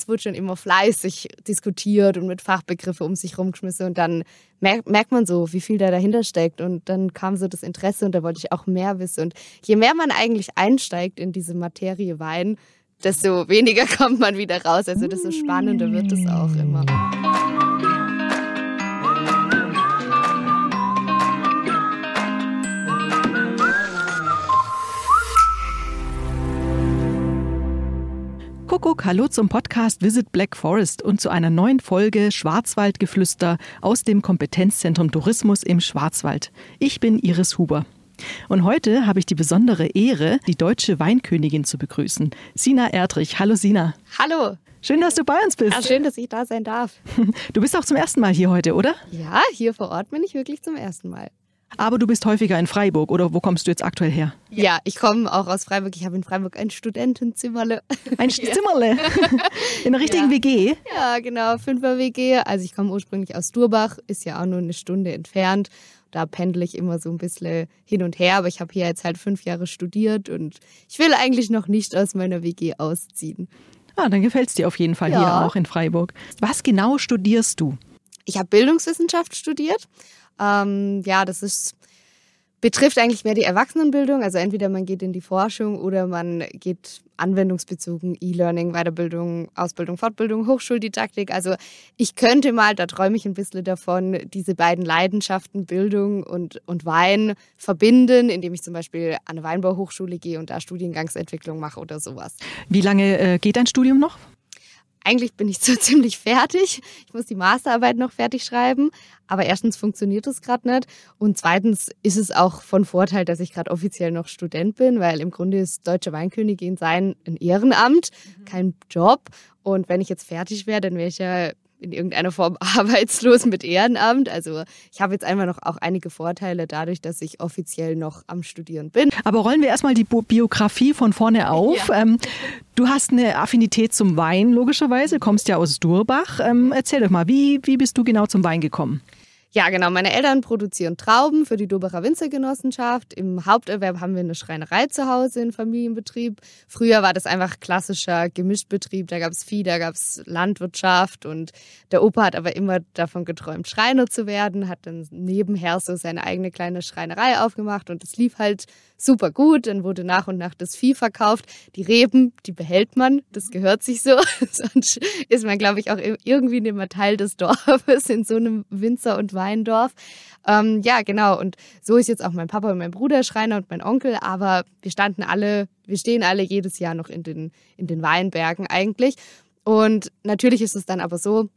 Es wurde schon immer fleißig diskutiert und mit Fachbegriffe um sich rumgeschmissen und dann merkt man so, wie viel da dahinter steckt und dann kam so das Interesse und da wollte ich auch mehr wissen und je mehr man eigentlich einsteigt in diese Materie Wein, desto weniger kommt man wieder raus, also desto spannender wird es auch immer. Kuckuck, hallo zum Podcast Visit Black Forest und zu einer neuen Folge Schwarzwaldgeflüster aus dem Kompetenzzentrum Tourismus im Schwarzwald. Ich bin Iris Huber. Und heute habe ich die besondere Ehre, die deutsche Weinkönigin zu begrüßen, Sina Erdrich. Hallo Sina. Hallo. Schön, dass du bei uns bist. Ja, schön, dass ich da sein darf. Du bist auch zum ersten Mal hier heute, oder? Ja, hier vor Ort bin ich wirklich zum ersten Mal. Aber du bist häufiger in Freiburg oder wo kommst du jetzt aktuell her? Ja, ich komme auch aus Freiburg. Ich habe in Freiburg ein Studentenzimmerle. Ein Zimmerle? In der richtigen ja. WG? Ja, genau, Fünfer WG. Also ich komme ursprünglich aus Durbach, ist ja auch nur eine Stunde entfernt. Da pendle ich immer so ein bisschen hin und her, aber ich habe hier jetzt halt fünf Jahre studiert und ich will eigentlich noch nicht aus meiner WG ausziehen. Ah, dann gefällt es dir auf jeden Fall ja. hier auch in Freiburg. Was genau studierst du? Ich habe Bildungswissenschaft studiert ähm, ja, das ist betrifft eigentlich mehr die Erwachsenenbildung. Also entweder man geht in die Forschung oder man geht anwendungsbezogen E-Learning, Weiterbildung, Ausbildung, Fortbildung, Hochschuldidaktik. Also ich könnte mal, da träume ich ein bisschen davon, diese beiden Leidenschaften, Bildung und, und Wein, verbinden, indem ich zum Beispiel an eine Weinbauhochschule gehe und da Studiengangsentwicklung mache oder sowas. Wie lange äh, geht dein Studium noch? Eigentlich bin ich so ziemlich fertig. Ich muss die Masterarbeit noch fertig schreiben. Aber erstens funktioniert das gerade nicht. Und zweitens ist es auch von Vorteil, dass ich gerade offiziell noch Student bin, weil im Grunde ist Deutsche Weinkönigin sein ein Ehrenamt, mhm. kein Job. Und wenn ich jetzt fertig wäre, dann wäre ich ja in irgendeiner Form arbeitslos mit Ehrenamt. Also ich habe jetzt einfach noch auch einige Vorteile dadurch, dass ich offiziell noch am Studieren bin. Aber rollen wir erstmal die Biografie von vorne auf. Ja. Ähm, du hast eine Affinität zum Wein, logischerweise, kommst ja aus Durbach. Ähm, erzähl doch mal, wie, wie bist du genau zum Wein gekommen? Ja, genau. Meine Eltern produzieren Trauben für die Doberer Winzergenossenschaft. Im Haupterwerb haben wir eine Schreinerei zu Hause in Familienbetrieb. Früher war das einfach klassischer Gemischtbetrieb. Da gab es Vieh, da gab es Landwirtschaft. Und der Opa hat aber immer davon geträumt, Schreiner zu werden, hat dann nebenher so seine eigene kleine Schreinerei aufgemacht. Und es lief halt super gut. Dann wurde nach und nach das Vieh verkauft. Die Reben, die behält man. Das gehört sich so. Sonst ist man, glaube ich, auch irgendwie nicht mehr Teil des Dorfes in so einem Winzer- und Weindorf. Ähm, ja, genau. Und so ist jetzt auch mein Papa und mein Bruder Schreiner und mein Onkel. Aber wir standen alle, wir stehen alle jedes Jahr noch in den, in den Weinbergen eigentlich. Und natürlich ist es dann aber so,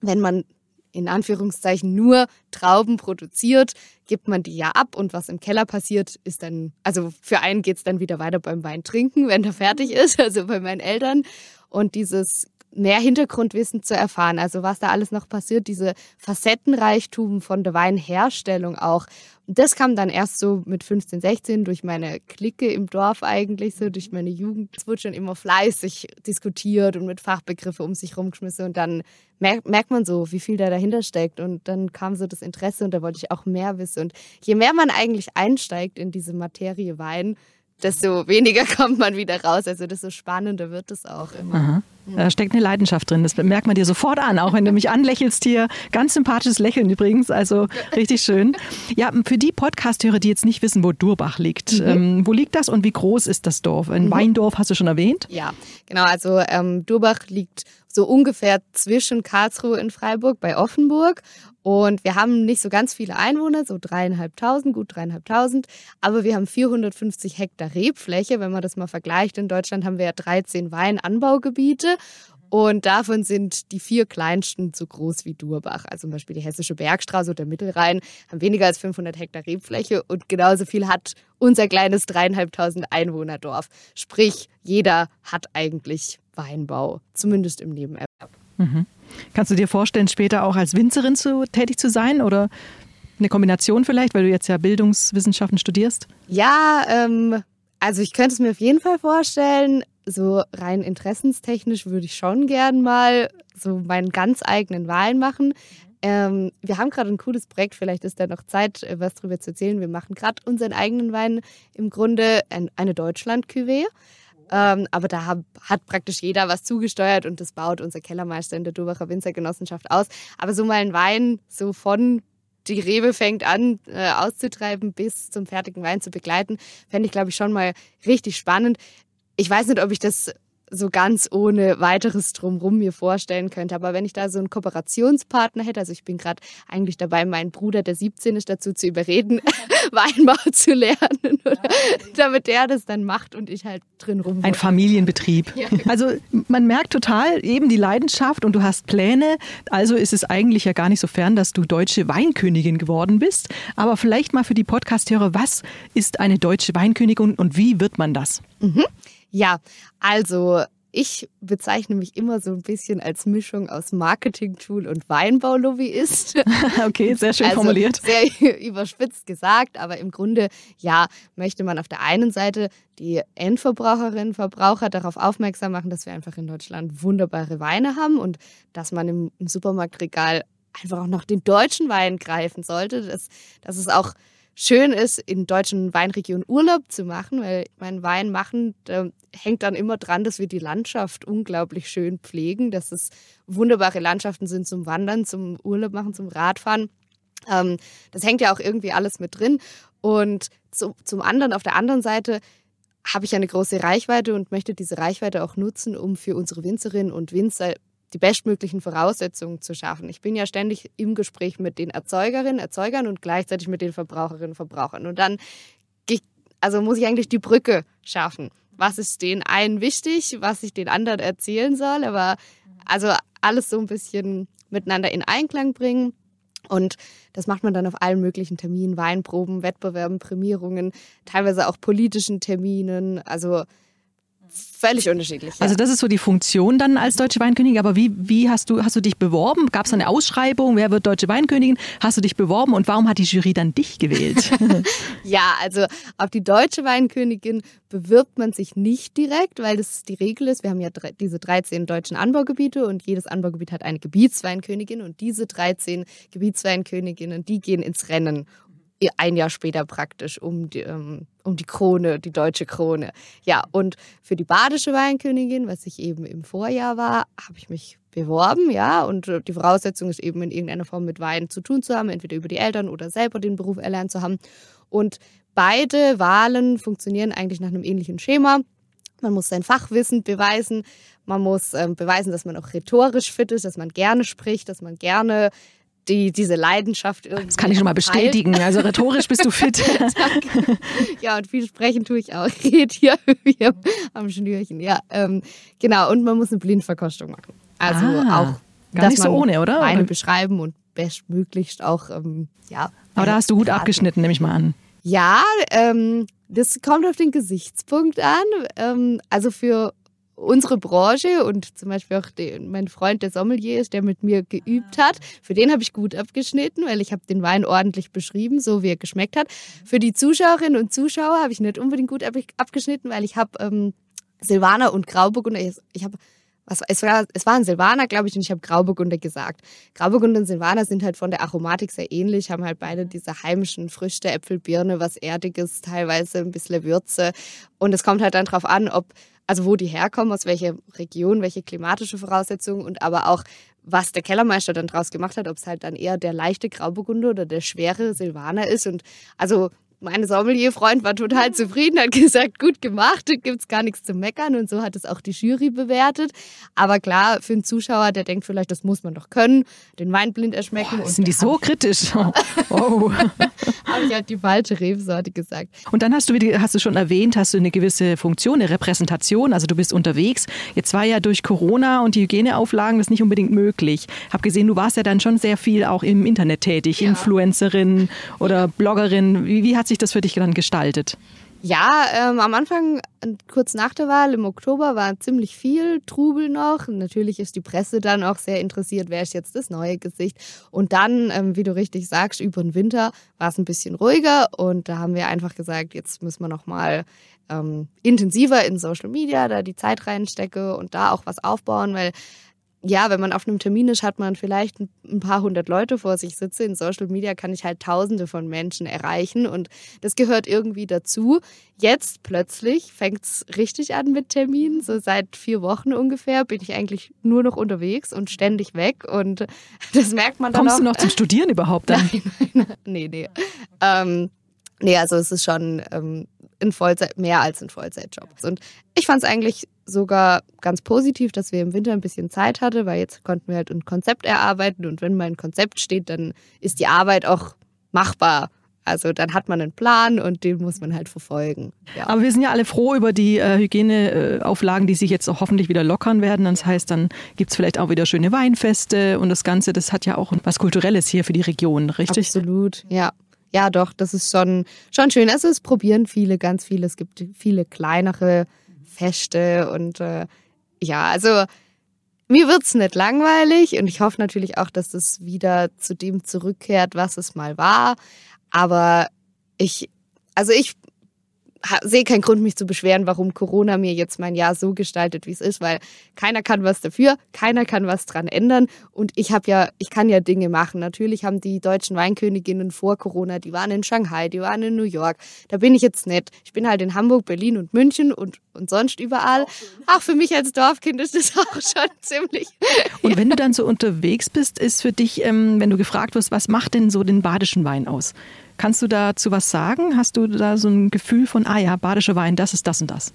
wenn man in Anführungszeichen nur Trauben produziert, gibt man die ja ab und was im Keller passiert, ist dann, also für einen geht es dann wieder weiter beim Wein trinken, wenn der fertig ist, also bei meinen Eltern. Und dieses mehr Hintergrundwissen zu erfahren. Also was da alles noch passiert, diese Facettenreichtum von der Weinherstellung auch. Das kam dann erst so mit 15, 16 durch meine Clique im Dorf eigentlich, so durch meine Jugend. Es wurde schon immer fleißig diskutiert und mit Fachbegriffe um sich rumgeschmissen und dann merkt man so, wie viel da dahinter steckt und dann kam so das Interesse und da wollte ich auch mehr wissen. Und je mehr man eigentlich einsteigt in diese Materie Wein, desto weniger kommt man wieder raus. Also desto spannender wird es auch immer. Aha. Da steckt eine Leidenschaft drin. Das merkt man dir sofort an, auch wenn du mich anlächelst hier. Ganz sympathisches Lächeln übrigens, also richtig schön. Ja, für die Podcast-Hörer, die jetzt nicht wissen, wo Durbach liegt, mhm. ähm, wo liegt das und wie groß ist das Dorf? Ein mhm. Weindorf hast du schon erwähnt? Ja, genau. Also ähm, Durbach liegt so ungefähr zwischen Karlsruhe und Freiburg bei Offenburg und wir haben nicht so ganz viele Einwohner, so dreieinhalbtausend, gut dreieinhalbtausend, aber wir haben 450 Hektar Rebfläche. Wenn man das mal vergleicht, in Deutschland haben wir ja 13 Weinanbaugebiete und davon sind die vier kleinsten so groß wie Durbach. Also zum Beispiel die Hessische Bergstraße oder Mittelrhein haben weniger als 500 Hektar Rebfläche und genauso viel hat unser kleines dreieinhalbtausend Einwohnerdorf. Sprich, jeder hat eigentlich Weinbau, zumindest im Nebenerwerb. Mhm. Kannst du dir vorstellen, später auch als Winzerin zu, tätig zu sein oder eine Kombination vielleicht, weil du jetzt ja Bildungswissenschaften studierst? Ja, ähm, also ich könnte es mir auf jeden Fall vorstellen. So rein interessenstechnisch würde ich schon gern mal so meinen ganz eigenen Wein machen. Ähm, wir haben gerade ein cooles Projekt, vielleicht ist da noch Zeit, äh, was darüber zu erzählen. Wir machen gerade unseren eigenen Wein, im Grunde eine Deutschland-Cuvée. Ähm, aber da hab, hat praktisch jeder was zugesteuert und das baut unser Kellermeister in der Durbacher Winzergenossenschaft aus. Aber so mal ein Wein so von die Rebe fängt an äh, auszutreiben bis zum fertigen Wein zu begleiten, fände ich, glaube ich, schon mal richtig spannend. Ich weiß nicht, ob ich das so ganz ohne weiteres drumrum mir vorstellen könnte. Aber wenn ich da so einen Kooperationspartner hätte, also ich bin gerade eigentlich dabei, meinen Bruder, der 17 ist, dazu zu überreden, Weinbau zu lernen, oder, damit der das dann macht und ich halt drin rum. Ein Familienbetrieb. Ja. Also man merkt total eben die Leidenschaft und du hast Pläne. Also ist es eigentlich ja gar nicht so fern, dass du deutsche Weinkönigin geworden bist. Aber vielleicht mal für die Podcast-Hörer, was ist eine deutsche Weinkönigin und wie wird man das? Mhm. Ja, also ich bezeichne mich immer so ein bisschen als Mischung aus Marketing-Tool und Weinbaulobbyist. okay, sehr schön also formuliert. Sehr überspitzt gesagt, aber im Grunde, ja, möchte man auf der einen Seite die Endverbraucherinnen, Verbraucher darauf aufmerksam machen, dass wir einfach in Deutschland wunderbare Weine haben und dass man im, im Supermarktregal einfach auch noch den deutschen Wein greifen sollte. Dass, dass es auch schön ist, in deutschen Weinregionen Urlaub zu machen, weil mein Wein machen da hängt dann immer dran, dass wir die Landschaft unglaublich schön pflegen, dass es wunderbare Landschaften sind zum Wandern, zum Urlaub machen, zum Radfahren. Ähm, das hängt ja auch irgendwie alles mit drin. Und zu, zum anderen, auf der anderen Seite, habe ich eine große Reichweite und möchte diese Reichweite auch nutzen, um für unsere Winzerinnen und Winzer die bestmöglichen Voraussetzungen zu schaffen. Ich bin ja ständig im Gespräch mit den Erzeugerinnen, Erzeugern und gleichzeitig mit den Verbraucherinnen und Verbrauchern. Und dann also muss ich eigentlich die Brücke schaffen. Was ist den einen wichtig, was ich den anderen erzählen soll, aber also alles so ein bisschen miteinander in Einklang bringen. Und das macht man dann auf allen möglichen Terminen, Weinproben, Wettbewerben, Prämierungen, teilweise auch politischen Terminen. Also völlig unterschiedlich. Also das ist so die Funktion dann als deutsche Weinkönigin. Aber wie, wie hast du hast du dich beworben? Gab es eine Ausschreibung? Wer wird deutsche Weinkönigin? Hast du dich beworben und warum hat die Jury dann dich gewählt? ja, also auf die deutsche Weinkönigin bewirbt man sich nicht direkt, weil das die Regel ist. Wir haben ja diese 13 deutschen Anbaugebiete und jedes Anbaugebiet hat eine Gebietsweinkönigin und diese 13 Gebietsweinköniginnen, die gehen ins Rennen ein Jahr später praktisch um die, ähm, um die Krone, die deutsche Krone. Ja, und für die badische Weinkönigin, was ich eben im Vorjahr war, habe ich mich beworben, ja, und äh, die Voraussetzung ist eben in irgendeiner Form mit Wein zu tun zu haben, entweder über die Eltern oder selber den Beruf erlernt zu haben. Und beide Wahlen funktionieren eigentlich nach einem ähnlichen Schema. Man muss sein Fachwissen beweisen. Man muss ähm, beweisen, dass man auch rhetorisch fit ist, dass man gerne spricht, dass man gerne die, diese Leidenschaft irgendwie. Das kann ich schon mal bestätigen. Also rhetorisch bist du fit. ja, und viel sprechen tue ich auch. Geht hier, hier am Schnürchen. Ja, ähm, genau. Und man muss eine Blindverkostung machen. Also ah, auch gar nicht so ohne, oder? Weine beschreiben und bestmöglichst auch, ähm, ja. Aber da hast du gut Fragen. abgeschnitten, nehme ich mal an. Ja, ähm, das kommt auf den Gesichtspunkt an. Ähm, also für unsere Branche und zum Beispiel auch den, mein Freund, der Sommelier ist, der mit mir geübt hat, für den habe ich gut abgeschnitten, weil ich habe den Wein ordentlich beschrieben, so wie er geschmeckt hat. Für die Zuschauerinnen und Zuschauer habe ich nicht unbedingt gut abgeschnitten, weil ich habe ähm, Silvaner und Grauburgunder, ich, ich habe was, es, war, es war ein Silvaner, glaube ich, und ich habe Grauburgunder gesagt. Grauburgunder und Silvaner sind halt von der Aromatik sehr ähnlich, haben halt beide diese heimischen Früchte, Äpfel, Birne, was Erdiges, teilweise ein bisschen Würze. Und es kommt halt dann drauf an, ob also wo die herkommen, aus welcher Region, welche klimatische Voraussetzungen und aber auch, was der Kellermeister dann draus gemacht hat, ob es halt dann eher der leichte Grauburgunder oder der schwere Silvaner ist. Und also meine Sommelier-Freund war total zufrieden, hat gesagt, gut gemacht, gibt es gar nichts zu meckern und so hat es auch die Jury bewertet. Aber klar, für einen Zuschauer, der denkt vielleicht, das muss man doch können, den Wein blind erschmecken. Boah, sind die so kritisch? Oh. habe ich halt die falsche Rebsorte gesagt. Und dann hast du, wie hast du schon erwähnt, hast du eine gewisse Funktion, eine Repräsentation, also du bist unterwegs. Jetzt war ja durch Corona und die Hygieneauflagen das nicht unbedingt möglich. Hab gesehen, du warst ja dann schon sehr viel auch im Internet tätig, ja. Influencerin oder Bloggerin. Wie, wie hat sich sich das für dich dann gestaltet? Ja, ähm, am Anfang, kurz nach der Wahl im Oktober, war ziemlich viel Trubel noch. Natürlich ist die Presse dann auch sehr interessiert, wer ist jetzt das neue Gesicht. Und dann, ähm, wie du richtig sagst, über den Winter war es ein bisschen ruhiger und da haben wir einfach gesagt, jetzt müssen wir noch mal ähm, intensiver in Social Media da die Zeit reinstecke und da auch was aufbauen, weil ja, wenn man auf einem Termin ist, hat man vielleicht ein paar hundert Leute vor sich sitzen. In Social Media kann ich halt tausende von Menschen erreichen und das gehört irgendwie dazu. Jetzt plötzlich fängt es richtig an mit Terminen. So seit vier Wochen ungefähr bin ich eigentlich nur noch unterwegs und ständig weg und das merkt man dann Kommst auch. du noch zum Studieren überhaupt dann? Nein, nein, nee, nee. Ähm, nee, also es ist schon ähm, in Vollzeit, mehr als ein Vollzeitjob. Und ich fand es eigentlich sogar ganz positiv, dass wir im Winter ein bisschen Zeit hatten, weil jetzt konnten wir halt ein Konzept erarbeiten und wenn mal ein Konzept steht, dann ist die Arbeit auch machbar. Also dann hat man einen Plan und den muss man halt verfolgen. Ja. Aber wir sind ja alle froh über die äh, Hygieneauflagen, die sich jetzt auch hoffentlich wieder lockern werden. Das heißt, dann gibt es vielleicht auch wieder schöne Weinfeste und das Ganze, das hat ja auch was Kulturelles hier für die Region, richtig? Absolut, ja. Ja, doch, das ist schon, schon schön. Also es probieren viele, ganz viele. Es gibt viele kleinere Feste und äh, ja, also mir wird's nicht langweilig und ich hoffe natürlich auch, dass das wieder zu dem zurückkehrt, was es mal war. Aber ich, also ich sehe keinen Grund, mich zu beschweren, warum Corona mir jetzt mein Jahr so gestaltet, wie es ist, weil keiner kann was dafür, keiner kann was dran ändern und ich habe ja, ich kann ja Dinge machen. Natürlich haben die deutschen Weinköniginnen vor Corona, die waren in Shanghai, die waren in New York. Da bin ich jetzt nicht. Ich bin halt in Hamburg, Berlin und München und und sonst überall. Ach, für mich als Dorfkind ist das auch schon ziemlich. Und wenn du dann so unterwegs bist, ist für dich, ähm, wenn du gefragt wirst, was macht denn so den badischen Wein aus? Kannst du dazu was sagen? Hast du da so ein Gefühl von, ah ja, badischer Wein, das ist das und das?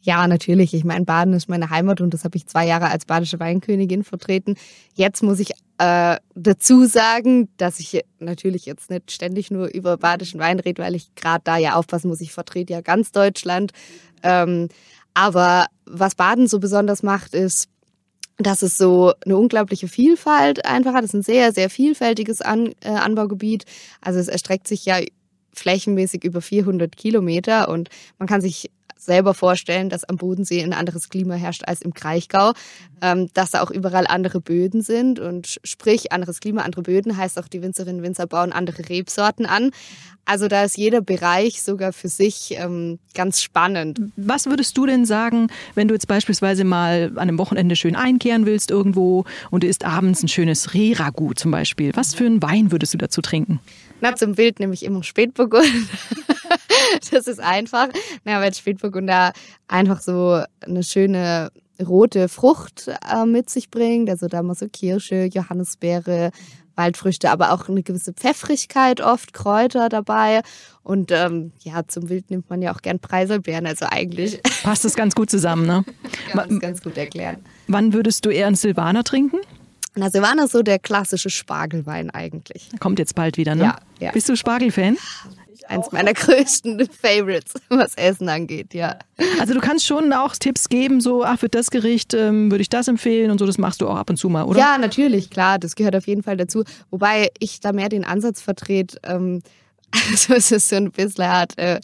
Ja, natürlich. Ich meine, Baden ist meine Heimat und das habe ich zwei Jahre als badische Weinkönigin vertreten. Jetzt muss ich äh, dazu sagen, dass ich natürlich jetzt nicht ständig nur über badischen Wein rede, weil ich gerade da ja aufpassen muss. Ich vertrete ja ganz Deutschland. Ähm, aber was Baden so besonders macht, ist, dass es so eine unglaubliche Vielfalt einfach hat. Es ist ein sehr, sehr vielfältiges An äh, Anbaugebiet. Also es erstreckt sich ja flächenmäßig über 400 Kilometer und man kann sich selber vorstellen, dass am Bodensee ein anderes Klima herrscht als im Kraichgau, ähm, dass da auch überall andere Böden sind und sprich anderes Klima, andere Böden heißt auch die Winzerinnen und Winzer bauen andere Rebsorten an. Also da ist jeder Bereich sogar für sich ähm, ganz spannend. Was würdest du denn sagen, wenn du jetzt beispielsweise mal an einem Wochenende schön einkehren willst irgendwo und du isst abends ein schönes Rehragout zum Beispiel? Was für einen Wein würdest du dazu trinken? Na, zum Bild nehme ich immer Spätburgund. das ist einfach. Na, weil Spätburgunder einfach so eine schöne rote Frucht äh, mit sich bringt. Also da mal so Kirsche, Johannisbeere, Waldfrüchte, aber auch eine gewisse Pfeffrigkeit oft, Kräuter dabei. Und ähm, ja, zum Wild nimmt man ja auch gern Preiselbeeren, also eigentlich. Passt das ganz gut zusammen, ne? Kann man das ganz gut erklären. Wann würdest du eher einen Silvaner trinken? Na, Silvaner ist so der klassische Spargelwein eigentlich. Kommt jetzt bald wieder, ne? Ja, ja. Bist du Spargelfan? Eins meiner größten Favorites, was Essen angeht, ja. Also du kannst schon auch Tipps geben, so, ach, für das Gericht ähm, würde ich das empfehlen und so, das machst du auch ab und zu mal, oder? Ja, natürlich, klar, das gehört auf jeden Fall dazu. Wobei ich da mehr den Ansatz vertrete, ähm, also es ist so ein bisschen hart, äh,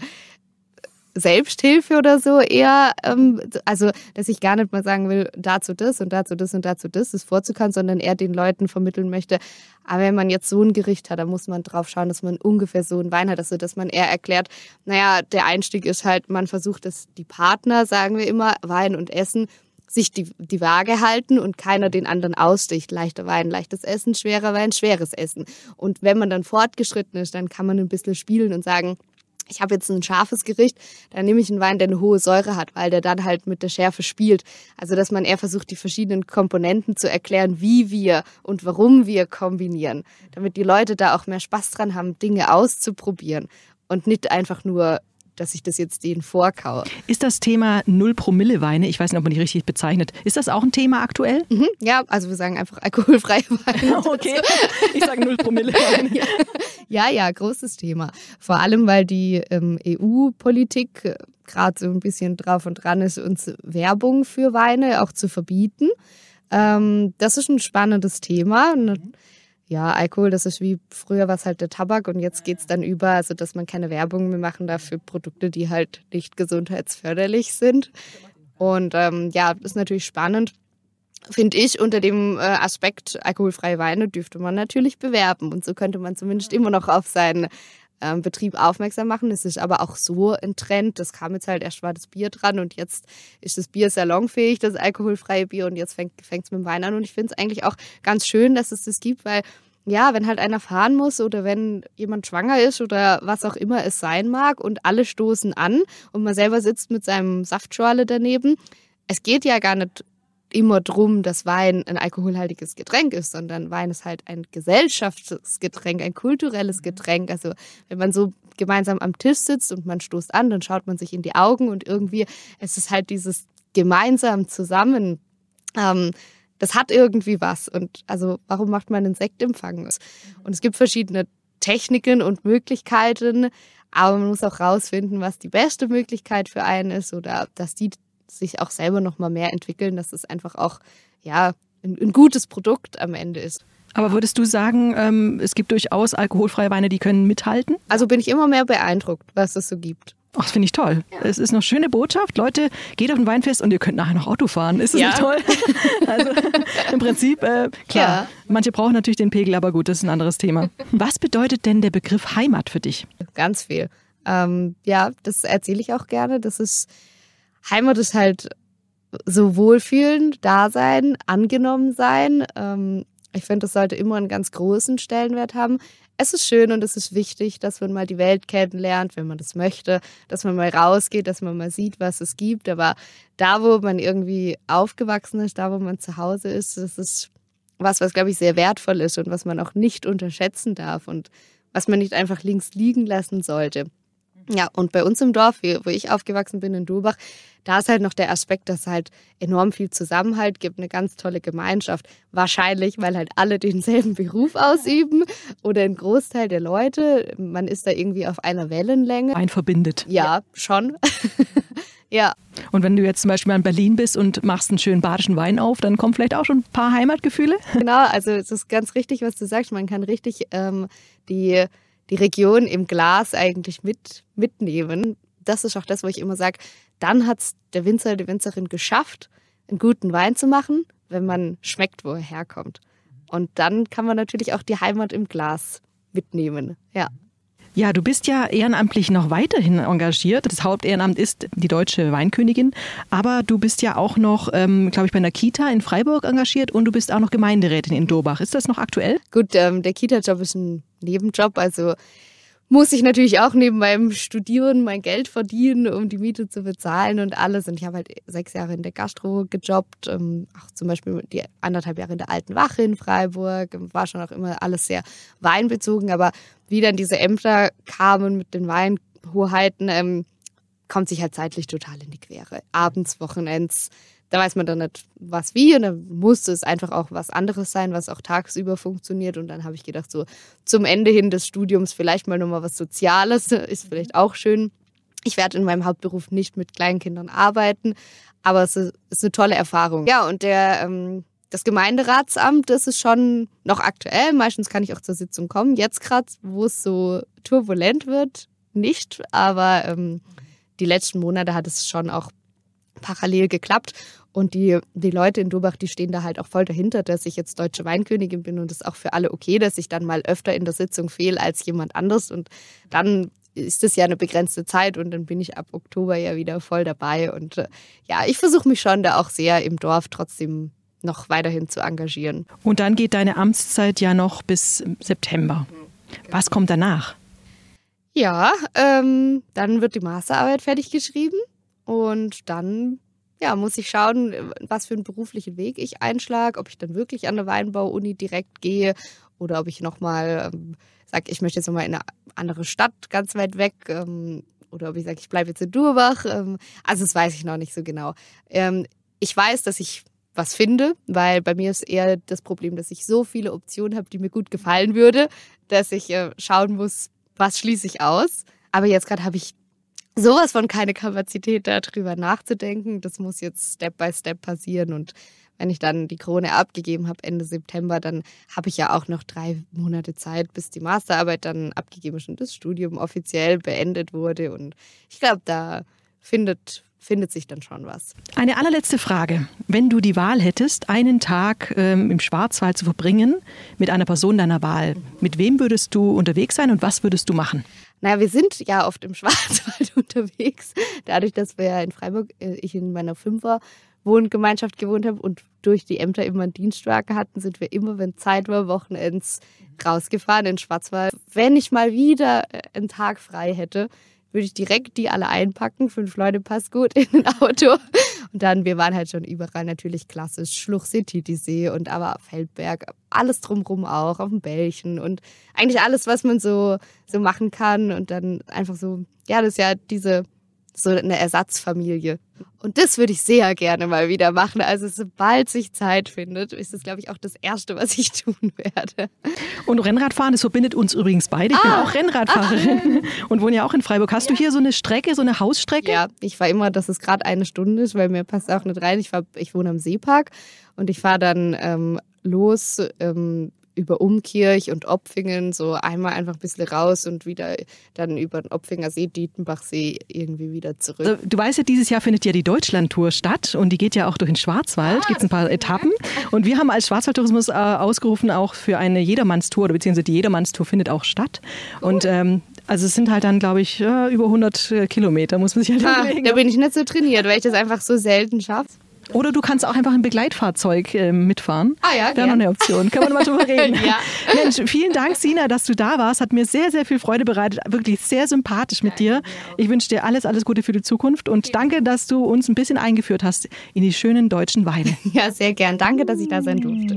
Selbsthilfe oder so eher, ähm, also dass ich gar nicht mal sagen will, dazu das und dazu das und dazu das, das vorzukauen, sondern eher den Leuten vermitteln möchte, aber wenn man jetzt so ein Gericht hat, dann muss man drauf schauen, dass man ungefähr so einen Wein hat, also dass man eher erklärt, naja, der Einstieg ist halt, man versucht, dass die Partner, sagen wir immer, Wein und Essen, sich die, die Waage halten und keiner den anderen aussticht. Leichter Wein, leichtes Essen, schwerer Wein, schweres Essen. Und wenn man dann fortgeschritten ist, dann kann man ein bisschen spielen und sagen, ich habe jetzt ein scharfes Gericht, dann nehme ich einen Wein, der eine hohe Säure hat, weil der dann halt mit der Schärfe spielt. Also dass man eher versucht, die verschiedenen Komponenten zu erklären, wie wir und warum wir kombinieren, damit die Leute da auch mehr Spaß dran haben, Dinge auszuprobieren und nicht einfach nur dass ich das jetzt denen vorkaue. Ist das Thema Null-Promille-Weine, ich weiß nicht, ob man die richtig bezeichnet, ist das auch ein Thema aktuell? Mhm, ja, also wir sagen einfach alkoholfreie Weine. okay, ich sage Null-Promille-Weine. ja. ja, ja, großes Thema. Vor allem, weil die ähm, EU-Politik äh, gerade so ein bisschen drauf und dran ist, uns Werbung für Weine auch zu verbieten. Ähm, das ist ein spannendes Thema. Mhm ja, Alkohol, das ist wie früher was halt der Tabak und jetzt geht es dann über, also dass man keine Werbung mehr machen darf für Produkte, die halt nicht gesundheitsförderlich sind. Und ähm, ja, ist natürlich spannend. Finde ich, unter dem äh, Aspekt alkoholfreie Weine dürfte man natürlich bewerben. Und so könnte man zumindest immer noch auf sein ähm, Betrieb aufmerksam machen. Es ist aber auch so ein Trend. Das kam jetzt halt erst war das Bier dran und jetzt ist das Bier salonfähig, das alkoholfreie Bier und jetzt fängt es mit dem Wein an. Und ich finde es eigentlich auch ganz schön, dass es das gibt, weil ja, wenn halt einer fahren muss oder wenn jemand schwanger ist oder was auch immer es sein mag und alle stoßen an und man selber sitzt mit seinem Saftschorle daneben. Es geht ja gar nicht immer drum, dass Wein ein alkoholhaltiges Getränk ist, sondern Wein ist halt ein Gesellschaftsgetränk, ein kulturelles Getränk. Also wenn man so gemeinsam am Tisch sitzt und man stoßt an, dann schaut man sich in die Augen und irgendwie es ist halt dieses gemeinsam zusammen. Ähm, das hat irgendwie was. Und also warum macht man einen Sektempfang? Und es gibt verschiedene Techniken und Möglichkeiten, aber man muss auch rausfinden, was die beste Möglichkeit für einen ist oder dass die sich auch selber noch mal mehr entwickeln, dass es einfach auch ja ein, ein gutes Produkt am Ende ist. Aber würdest du sagen, ähm, es gibt durchaus alkoholfreie Weine, die können mithalten? Also bin ich immer mehr beeindruckt, was es so gibt. Ach, das finde ich toll. Ja. Es ist eine schöne Botschaft. Leute, geht auf ein Weinfest und ihr könnt nachher noch Auto fahren. Ist das ja. nicht toll? also im Prinzip, äh, klar. Ja. Manche brauchen natürlich den Pegel, aber gut, das ist ein anderes Thema. Was bedeutet denn der Begriff Heimat für dich? Ganz viel. Ähm, ja, das erzähle ich auch gerne. Das ist Heimat ist halt so wohlfühlend, da sein, angenommen sein. Ähm, ich finde, das sollte immer einen ganz großen Stellenwert haben. Es ist schön und es ist wichtig, dass man mal die Welt kennenlernt, wenn man das möchte, dass man mal rausgeht, dass man mal sieht, was es gibt. Aber da, wo man irgendwie aufgewachsen ist, da, wo man zu Hause ist, das ist was, was, glaube ich, sehr wertvoll ist und was man auch nicht unterschätzen darf und was man nicht einfach links liegen lassen sollte. Ja, und bei uns im Dorf, wo ich aufgewachsen bin in Dulbach, da ist halt noch der Aspekt, dass es halt enorm viel Zusammenhalt gibt, eine ganz tolle Gemeinschaft. Wahrscheinlich, weil halt alle denselben Beruf ausüben oder ein Großteil der Leute. Man ist da irgendwie auf einer Wellenlänge. Ein verbindet. Ja, schon. ja. Und wenn du jetzt zum Beispiel in Berlin bist und machst einen schönen badischen Wein auf, dann kommen vielleicht auch schon ein paar Heimatgefühle? Genau, also es ist ganz richtig, was du sagst. Man kann richtig ähm, die die Region im Glas eigentlich mit, mitnehmen. Das ist auch das, wo ich immer sage, dann hat es der Winzer, die Winzerin geschafft, einen guten Wein zu machen, wenn man schmeckt, wo er herkommt. Und dann kann man natürlich auch die Heimat im Glas mitnehmen. Ja. Ja, du bist ja ehrenamtlich noch weiterhin engagiert. Das Hauptehrenamt ist die deutsche Weinkönigin. Aber du bist ja auch noch, ähm, glaube ich, bei einer Kita in Freiburg engagiert und du bist auch noch Gemeinderätin in Dobach. Ist das noch aktuell? Gut, ähm, der Kita-Job ist ein Nebenjob. Also muss ich natürlich auch neben meinem Studieren mein Geld verdienen, um die Miete zu bezahlen und alles. Und ich habe halt sechs Jahre in der Gastro gejobbt, ähm, auch zum Beispiel die anderthalb Jahre in der Alten Wache in Freiburg. War schon auch immer alles sehr weinbezogen. Aber wie dann diese Ämter kamen mit den Weinhoheiten, ähm, kommt sich halt zeitlich total in die Quere. Abends, Wochenends, da weiß man dann nicht, was wie. Und dann musste es einfach auch was anderes sein, was auch tagsüber funktioniert. Und dann habe ich gedacht, so zum Ende hin des Studiums vielleicht mal nochmal was Soziales, ist vielleicht auch schön. Ich werde in meinem Hauptberuf nicht mit Kleinkindern arbeiten, aber es ist, eine tolle Erfahrung. Ja, und der, ähm, das Gemeinderatsamt, das ist schon noch aktuell. Meistens kann ich auch zur Sitzung kommen. Jetzt gerade, wo es so turbulent wird, nicht. Aber ähm, die letzten Monate hat es schon auch parallel geklappt. Und die, die Leute in Dubach, die stehen da halt auch voll dahinter, dass ich jetzt deutsche Weinkönigin bin und es ist auch für alle okay, dass ich dann mal öfter in der Sitzung fehle als jemand anderes. Und dann ist es ja eine begrenzte Zeit und dann bin ich ab Oktober ja wieder voll dabei. Und äh, ja, ich versuche mich schon da auch sehr im Dorf trotzdem noch weiterhin zu engagieren. Und dann geht deine Amtszeit ja noch bis September. Was kommt danach? Ja, ähm, dann wird die Masterarbeit fertig geschrieben und dann ja, muss ich schauen, was für einen beruflichen Weg ich einschlage, ob ich dann wirklich an der Weinbau-Uni direkt gehe oder ob ich nochmal ähm, sage, ich möchte jetzt nochmal in eine andere Stadt ganz weit weg ähm, oder ob ich sage, ich bleibe jetzt in Durbach. Ähm, also das weiß ich noch nicht so genau. Ähm, ich weiß, dass ich was finde, weil bei mir ist eher das Problem, dass ich so viele Optionen habe, die mir gut gefallen würde, dass ich äh, schauen muss, was schließe ich aus. Aber jetzt gerade habe ich sowas von keine Kapazität, darüber nachzudenken. Das muss jetzt Step by Step passieren. Und wenn ich dann die Krone abgegeben habe Ende September, dann habe ich ja auch noch drei Monate Zeit, bis die Masterarbeit dann abgegeben ist und das Studium offiziell beendet wurde. Und ich glaube, da findet findet sich dann schon was. Eine allerletzte Frage. Wenn du die Wahl hättest, einen Tag ähm, im Schwarzwald zu verbringen mit einer Person deiner Wahl, mit wem würdest du unterwegs sein und was würdest du machen? naja, wir sind ja oft im Schwarzwald unterwegs. Dadurch, dass wir ja in Freiburg, äh, ich in meiner Fünfer Wohngemeinschaft gewohnt habe und durch die Ämter immer einen Dienstwagen hatten, sind wir immer, wenn Zeit war, Wochenends rausgefahren in Schwarzwald. Wenn ich mal wieder äh, einen Tag frei hätte, würde ich direkt die alle einpacken. Fünf Leute passt gut in ein Auto. Und dann, wir waren halt schon überall natürlich klassisch. Schluchsee, Titisee und aber Feldberg, alles drumrum auch, auf dem Bällchen und eigentlich alles, was man so, so machen kann. Und dann einfach so, ja, das ist ja diese so eine Ersatzfamilie. Und das würde ich sehr gerne mal wieder machen. Also sobald sich Zeit findet, ist das, glaube ich, auch das Erste, was ich tun werde. Und Rennradfahren, das verbindet uns übrigens beide. Ich ah. bin auch Rennradfahrerin ah. und wohne ja auch in Freiburg. Hast ja. du hier so eine Strecke, so eine Hausstrecke? Ja, ich fahre immer, dass es gerade eine Stunde ist, weil mir passt auch nicht rein. Ich, fahr, ich wohne am Seepark und ich fahre dann ähm, los ähm, über Umkirch und Opfingen so einmal einfach ein bisschen raus und wieder dann über den Opfinger See, Dietenbachsee irgendwie wieder zurück. Also, du weißt ja, dieses Jahr findet ja die Deutschlandtour statt und die geht ja auch durch den Schwarzwald, ah, gibt es ein paar Etappen. Und wir haben als Schwarzwaldtourismus äh, ausgerufen auch für eine Jedermannstour, beziehungsweise die Jedermannstour findet auch statt. Cool. Und ähm, also es sind halt dann, glaube ich, über 100 äh, Kilometer, muss man sich halt ah, Da bin ich nicht so trainiert, weil ich das einfach so selten schaffe. Oder du kannst auch einfach ein Begleitfahrzeug äh, mitfahren. Ah ja, Wäre noch eine Option. Können wir mal drüber reden. ja. Mensch, vielen Dank, Sina, dass du da warst. Hat mir sehr, sehr viel Freude bereitet. Wirklich sehr sympathisch mit dir. Ich wünsche dir alles, alles Gute für die Zukunft und danke, dass du uns ein bisschen eingeführt hast in die schönen deutschen Weine. Ja, sehr gern. Danke, dass ich da sein durfte.